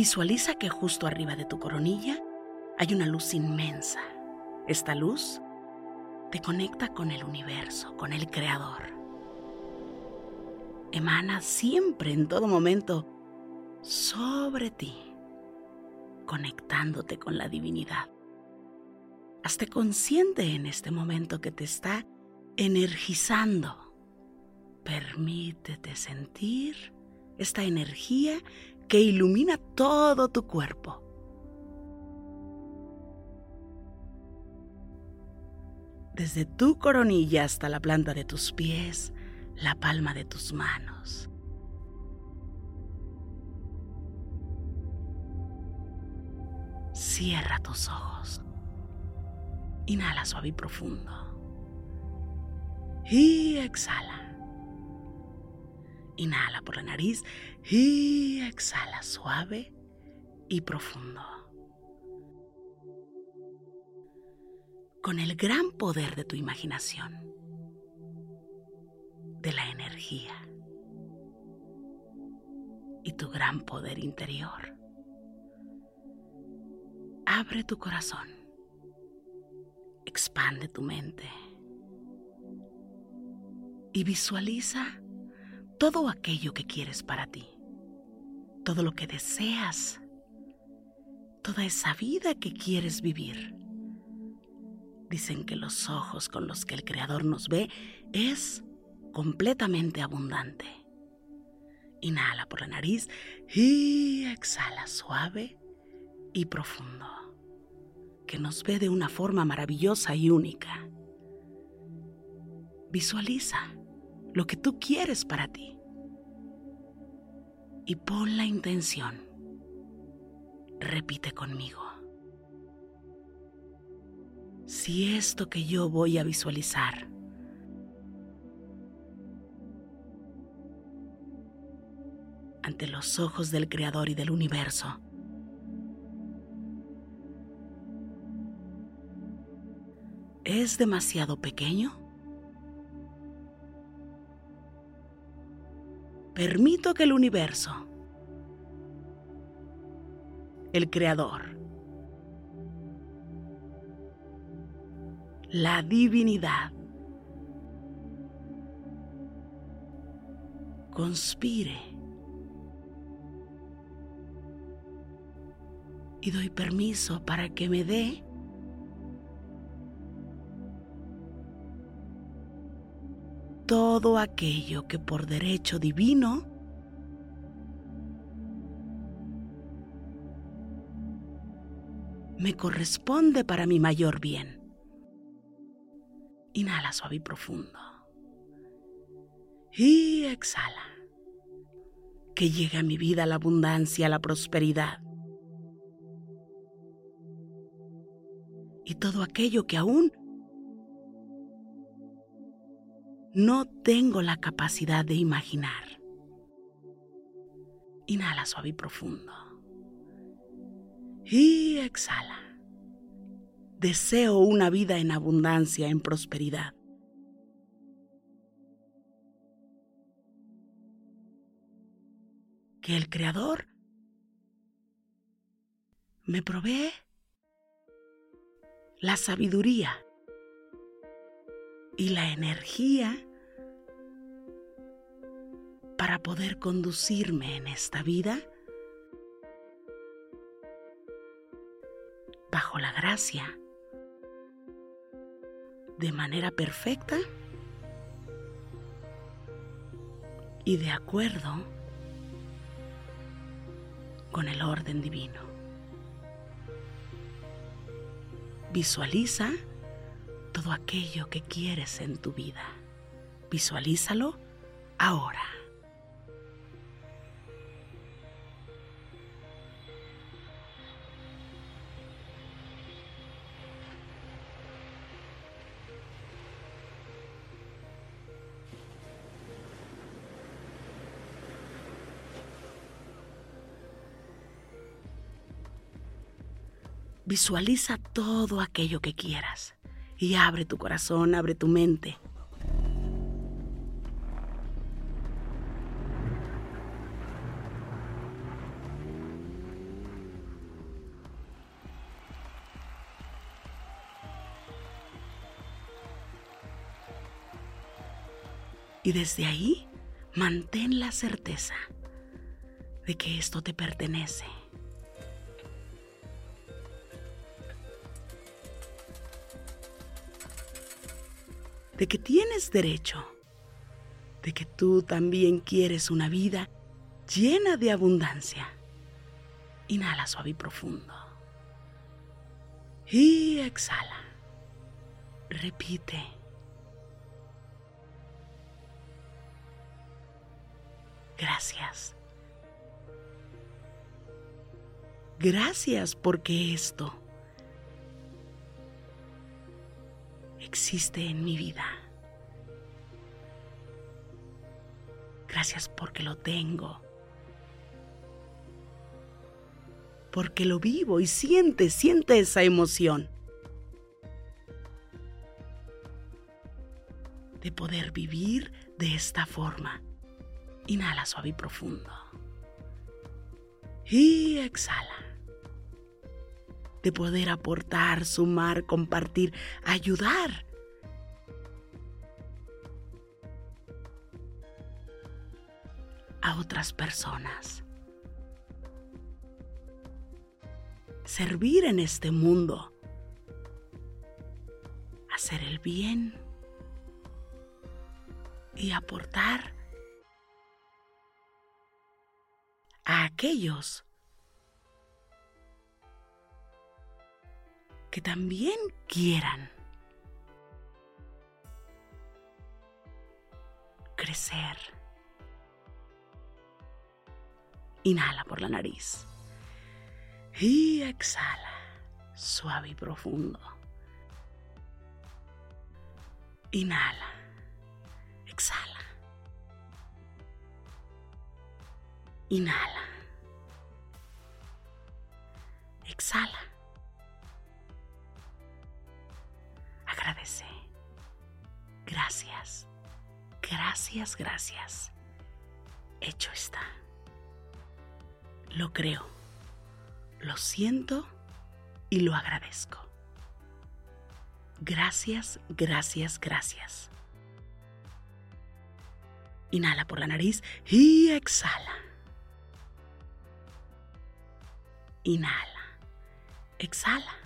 Visualiza que justo arriba de tu coronilla hay una luz inmensa. Esta luz te conecta con el universo, con el Creador. Emana siempre, en todo momento, sobre ti, conectándote con la divinidad. Hazte consciente en este momento que te está energizando. Permítete sentir esta energía que ilumina todo tu cuerpo. Desde tu coronilla hasta la planta de tus pies, la palma de tus manos. Cierra tus ojos. Inhala suave y profundo. Y exhala. Inhala por la nariz y exhala suave y profundo. Con el gran poder de tu imaginación, de la energía y tu gran poder interior, abre tu corazón, expande tu mente y visualiza todo aquello que quieres para ti, todo lo que deseas, toda esa vida que quieres vivir. Dicen que los ojos con los que el Creador nos ve es completamente abundante. Inhala por la nariz y exhala suave y profundo, que nos ve de una forma maravillosa y única. Visualiza lo que tú quieres para ti. Y pon la intención. Repite conmigo. Si esto que yo voy a visualizar ante los ojos del Creador y del universo, es demasiado pequeño, Permito que el universo, el creador, la divinidad, conspire y doy permiso para que me dé todo aquello que por derecho divino me corresponde para mi mayor bien. Inhala suave y profundo. Y exhala. Que llegue a mi vida la abundancia, la prosperidad. Y todo aquello que aún no tengo la capacidad de imaginar. Inhala suave y profundo. Y exhala. Deseo una vida en abundancia, en prosperidad. Que el Creador me provee la sabiduría y la energía para poder conducirme en esta vida bajo la gracia de manera perfecta y de acuerdo con el orden divino. Visualiza todo aquello que quieres en tu vida. Visualízalo ahora. Visualiza todo aquello que quieras y abre tu corazón, abre tu mente. Y desde ahí, mantén la certeza de que esto te pertenece. De que tienes derecho, de que tú también quieres una vida llena de abundancia. Inhala suave y profundo. Y exhala. Repite. Gracias. Gracias porque esto existe en mi vida. Gracias porque lo tengo. Porque lo vivo y siente, siente esa emoción. De poder vivir de esta forma. Inhala suave y profundo. Y exhala de poder aportar, sumar, compartir, ayudar. a otras personas. Servir en este mundo. Hacer el bien. Y aportar a aquellos que también quieran crecer. Inhala por la nariz y exhala, suave y profundo. Inhala, exhala. Inhala. Gracias, gracias, gracias. Hecho está. Lo creo, lo siento y lo agradezco. Gracias, gracias, gracias. Inhala por la nariz y exhala. Inhala. Exhala.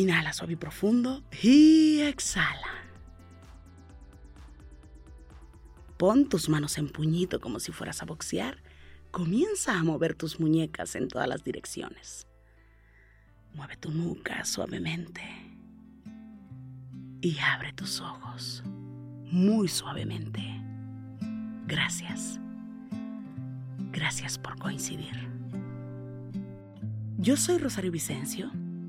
Inhala suave y profundo y exhala. Pon tus manos en puñito como si fueras a boxear. Comienza a mover tus muñecas en todas las direcciones. Mueve tu nuca suavemente. Y abre tus ojos muy suavemente. Gracias. Gracias por coincidir. Yo soy Rosario Vicencio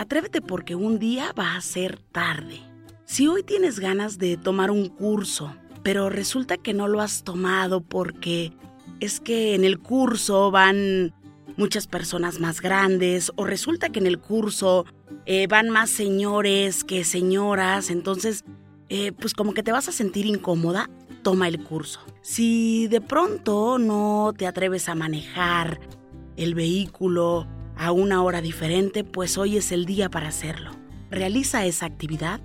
Atrévete porque un día va a ser tarde. Si hoy tienes ganas de tomar un curso, pero resulta que no lo has tomado porque es que en el curso van muchas personas más grandes o resulta que en el curso eh, van más señores que señoras, entonces eh, pues como que te vas a sentir incómoda, toma el curso. Si de pronto no te atreves a manejar el vehículo a una hora diferente, pues hoy es el día para hacerlo. Realiza esa actividad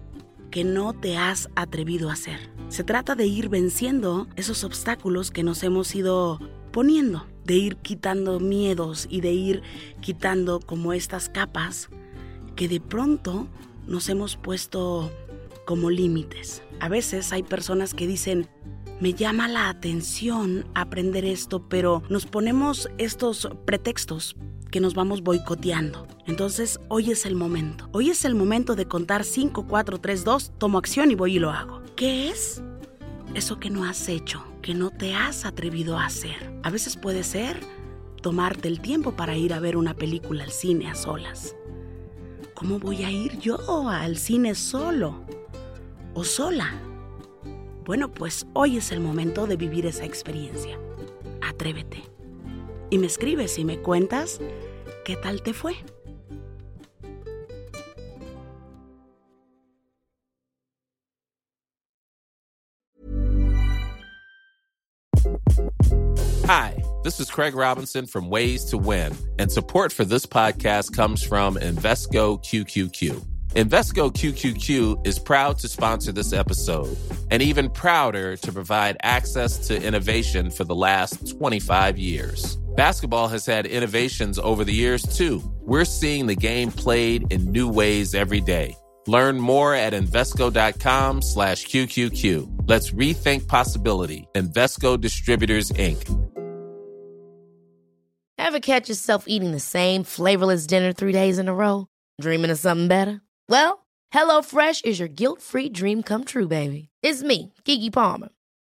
que no te has atrevido a hacer. Se trata de ir venciendo esos obstáculos que nos hemos ido poniendo, de ir quitando miedos y de ir quitando como estas capas que de pronto nos hemos puesto como límites. A veces hay personas que dicen, me llama la atención aprender esto, pero nos ponemos estos pretextos que nos vamos boicoteando. Entonces, hoy es el momento. Hoy es el momento de contar 5, 4, 3, 2, tomo acción y voy y lo hago. ¿Qué es? Eso que no has hecho, que no te has atrevido a hacer. A veces puede ser tomarte el tiempo para ir a ver una película al cine a solas. ¿Cómo voy a ir yo al cine solo o sola? Bueno, pues hoy es el momento de vivir esa experiencia. Atrévete. Y me escribes y me cuentas qué tal te fue. Hi, this is Craig Robinson from Ways to Win, and support for this podcast comes from Invesco QQQ. Invesco QQQ is proud to sponsor this episode and even prouder to provide access to innovation for the last 25 years. Basketball has had innovations over the years too. We're seeing the game played in new ways every day. Learn more at Invesco.com slash QQQ. Let's rethink possibility. Invesco Distributors, Inc. Ever catch yourself eating the same flavorless dinner three days in a row? Dreaming of something better? Well, HelloFresh is your guilt-free dream come true, baby. It's me, Kiki Palmer.